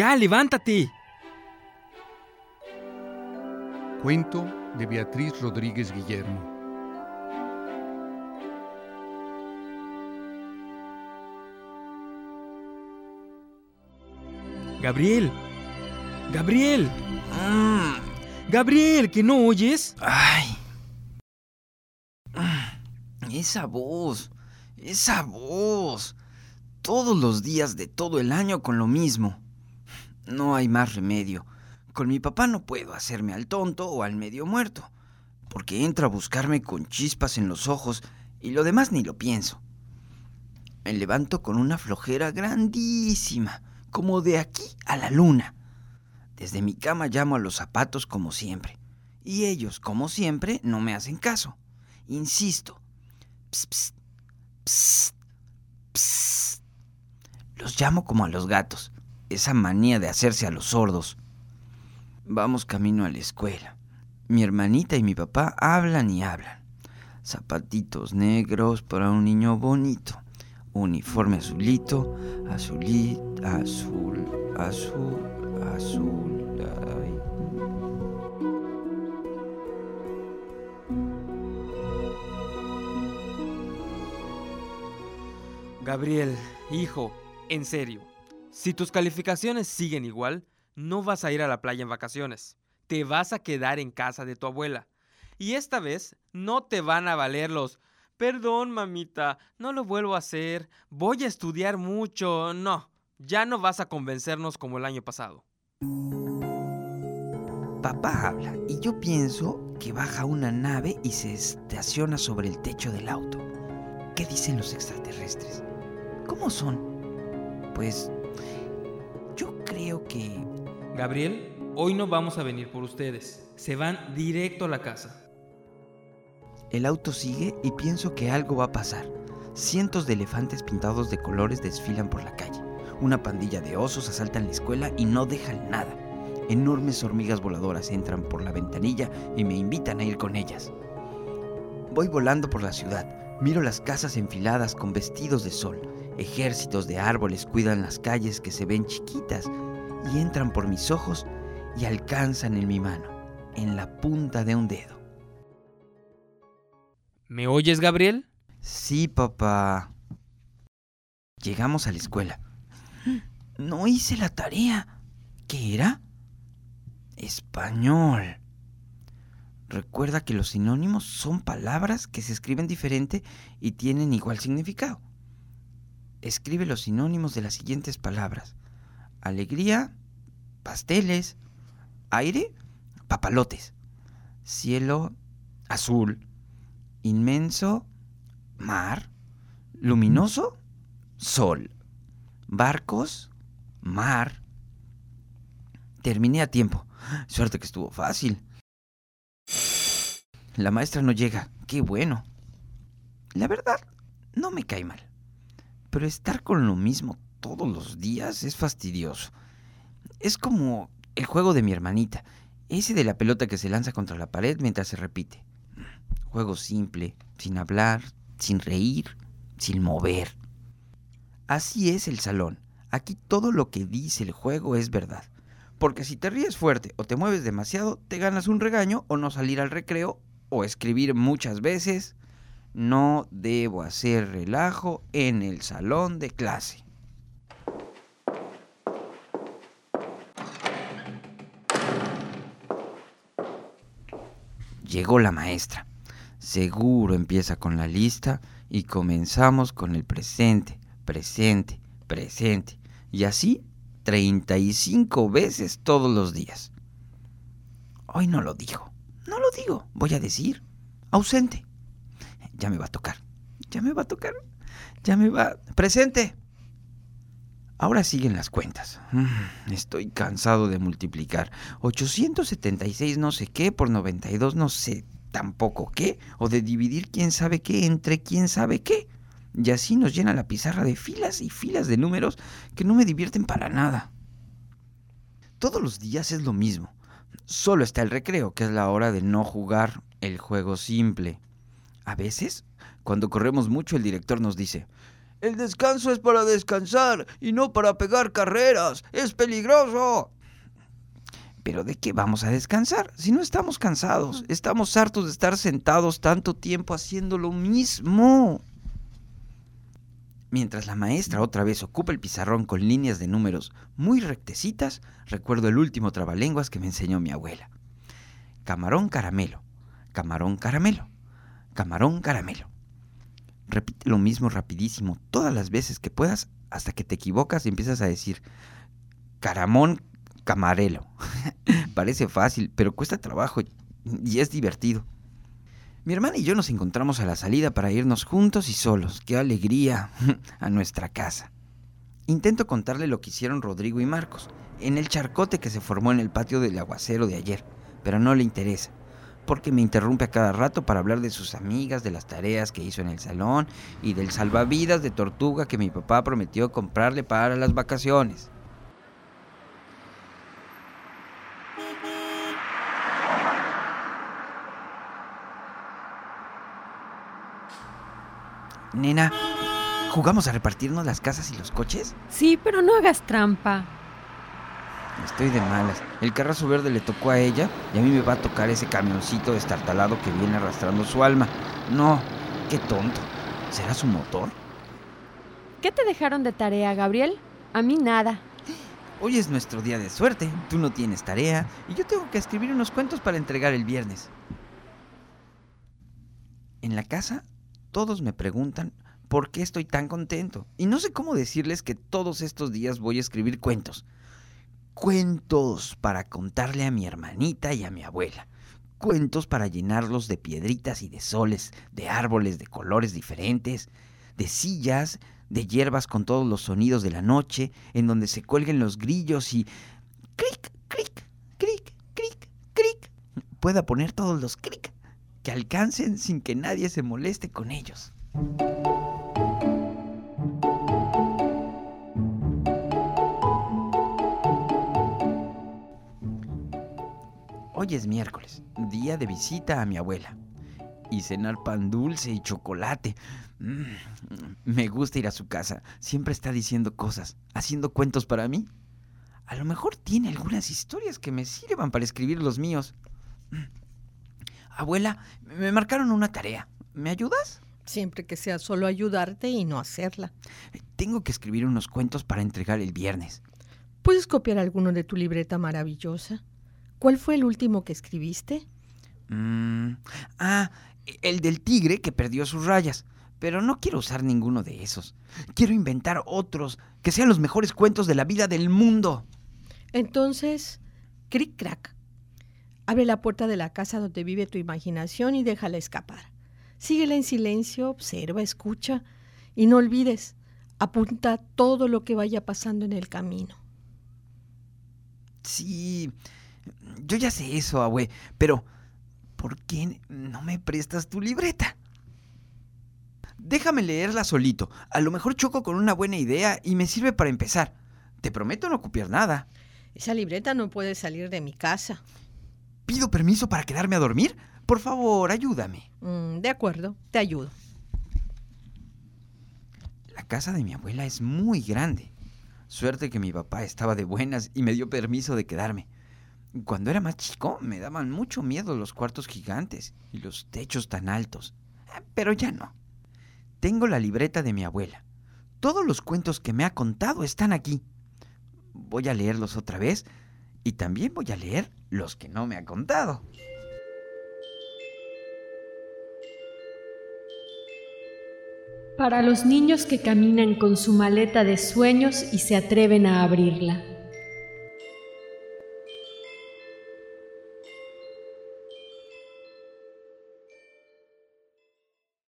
Ya, levántate. Cuento de Beatriz Rodríguez Guillermo. Gabriel. Gabriel. Mm. Gabriel, ¿que no oyes? Ay. Esa voz. Esa voz. Todos los días de todo el año con lo mismo. No hay más remedio. Con mi papá no puedo hacerme al tonto o al medio muerto, porque entra a buscarme con chispas en los ojos y lo demás ni lo pienso. Me levanto con una flojera grandísima, como de aquí a la luna. Desde mi cama llamo a los zapatos como siempre, y ellos, como siempre, no me hacen caso. Insisto. Psst, psst, psst. Los llamo como a los gatos, esa manía de hacerse a los sordos. Vamos camino a la escuela. Mi hermanita y mi papá hablan y hablan. Zapatitos negros para un niño bonito. Uniforme azulito, azulito, azul, azul, azul. ay. Gabriel, hijo, en serio. Si tus calificaciones siguen igual, no vas a ir a la playa en vacaciones. Te vas a quedar en casa de tu abuela. Y esta vez no te van a valer los... Perdón, mamita, no lo vuelvo a hacer. Voy a estudiar mucho. No, ya no vas a convencernos como el año pasado. Papá habla y yo pienso que baja una nave y se estaciona sobre el techo del auto. ¿Qué dicen los extraterrestres? ¿Cómo son? Pues yo creo que... Gabriel, hoy no vamos a venir por ustedes. Se van directo a la casa. El auto sigue y pienso que algo va a pasar. Cientos de elefantes pintados de colores desfilan por la calle. Una pandilla de osos asaltan la escuela y no dejan nada. Enormes hormigas voladoras entran por la ventanilla y me invitan a ir con ellas. Voy volando por la ciudad. Miro las casas enfiladas con vestidos de sol. Ejércitos de árboles cuidan las calles que se ven chiquitas y entran por mis ojos y alcanzan en mi mano, en la punta de un dedo. ¿Me oyes, Gabriel? Sí, papá. Llegamos a la escuela. No hice la tarea. ¿Qué era? Español. Recuerda que los sinónimos son palabras que se escriben diferente y tienen igual significado. Escribe los sinónimos de las siguientes palabras. Alegría, pasteles, aire, papalotes, cielo, azul, inmenso, mar, luminoso, sol, barcos, mar. Terminé a tiempo. Suerte que estuvo fácil. La maestra no llega. Qué bueno. La verdad, no me cae mal. Pero estar con lo mismo todos los días es fastidioso. Es como el juego de mi hermanita, ese de la pelota que se lanza contra la pared mientras se repite. Juego simple, sin hablar, sin reír, sin mover. Así es el salón. Aquí todo lo que dice el juego es verdad. Porque si te ríes fuerte o te mueves demasiado, te ganas un regaño o no salir al recreo o escribir muchas veces. No debo hacer relajo en el salón de clase. Llegó la maestra. Seguro empieza con la lista y comenzamos con el presente, presente, presente. Y así 35 veces todos los días. Hoy no lo digo, no lo digo, voy a decir ausente. Ya me va a tocar, ya me va a tocar, ya me va... Presente. Ahora siguen las cuentas. Mm, Estoy cansado de multiplicar. 876 no sé qué por 92 no sé tampoco qué. O de dividir quién sabe qué entre quién sabe qué. Y así nos llena la pizarra de filas y filas de números que no me divierten para nada. Todos los días es lo mismo. Solo está el recreo, que es la hora de no jugar el juego simple. A veces, cuando corremos mucho, el director nos dice, El descanso es para descansar y no para pegar carreras. Es peligroso. Pero ¿de qué vamos a descansar si no estamos cansados? Estamos hartos de estar sentados tanto tiempo haciendo lo mismo. Mientras la maestra otra vez ocupa el pizarrón con líneas de números muy rectecitas, recuerdo el último trabalenguas que me enseñó mi abuela. Camarón caramelo, camarón caramelo, camarón caramelo. Repite lo mismo rapidísimo todas las veces que puedas hasta que te equivocas y empiezas a decir caramón camarelo. Parece fácil, pero cuesta trabajo y es divertido. Mi hermana y yo nos encontramos a la salida para irnos juntos y solos. ¡Qué alegría! a nuestra casa. Intento contarle lo que hicieron Rodrigo y Marcos en el charcote que se formó en el patio del aguacero de ayer, pero no le interesa, porque me interrumpe a cada rato para hablar de sus amigas, de las tareas que hizo en el salón y del salvavidas de tortuga que mi papá prometió comprarle para las vacaciones. Nena, ¿jugamos a repartirnos las casas y los coches? Sí, pero no hagas trampa. Estoy de malas. El carrazo verde le tocó a ella y a mí me va a tocar ese camioncito destartalado que viene arrastrando su alma. No, qué tonto. ¿Será su motor? ¿Qué te dejaron de tarea, Gabriel? A mí nada. Hoy es nuestro día de suerte. Tú no tienes tarea y yo tengo que escribir unos cuentos para entregar el viernes. En la casa todos me preguntan por qué estoy tan contento. Y no sé cómo decirles que todos estos días voy a escribir cuentos. Cuentos para contarle a mi hermanita y a mi abuela. Cuentos para llenarlos de piedritas y de soles, de árboles de colores diferentes, de sillas, de hierbas con todos los sonidos de la noche, en donde se cuelguen los grillos y... cric, cric, cric, cric, cric. Pueda poner todos los cric que alcancen sin que nadie se moleste con ellos. Hoy es miércoles, día de visita a mi abuela. Y cenar pan dulce y chocolate. Mm, me gusta ir a su casa. Siempre está diciendo cosas, haciendo cuentos para mí. A lo mejor tiene algunas historias que me sirvan para escribir los míos. Abuela, me marcaron una tarea. ¿Me ayudas? Siempre que sea solo ayudarte y no hacerla. Tengo que escribir unos cuentos para entregar el viernes. ¿Puedes copiar alguno de tu libreta maravillosa? ¿Cuál fue el último que escribiste? Mm, ah, el del tigre que perdió sus rayas. Pero no quiero usar ninguno de esos. Quiero inventar otros, que sean los mejores cuentos de la vida del mundo. Entonces, cric crack. Abre la puerta de la casa donde vive tu imaginación y déjala escapar. Síguela en silencio, observa, escucha y no olvides, apunta todo lo que vaya pasando en el camino. Sí, yo ya sé eso, abue, pero ¿por qué no me prestas tu libreta? Déjame leerla solito. A lo mejor choco con una buena idea y me sirve para empezar. Te prometo no copiar nada. Esa libreta no puede salir de mi casa pido permiso para quedarme a dormir? Por favor, ayúdame. Mm, de acuerdo, te ayudo. La casa de mi abuela es muy grande. Suerte que mi papá estaba de buenas y me dio permiso de quedarme. Cuando era más chico me daban mucho miedo los cuartos gigantes y los techos tan altos. Eh, pero ya no. Tengo la libreta de mi abuela. Todos los cuentos que me ha contado están aquí. Voy a leerlos otra vez y también voy a leer los que no me ha contado. Para los niños que caminan con su maleta de sueños y se atreven a abrirla.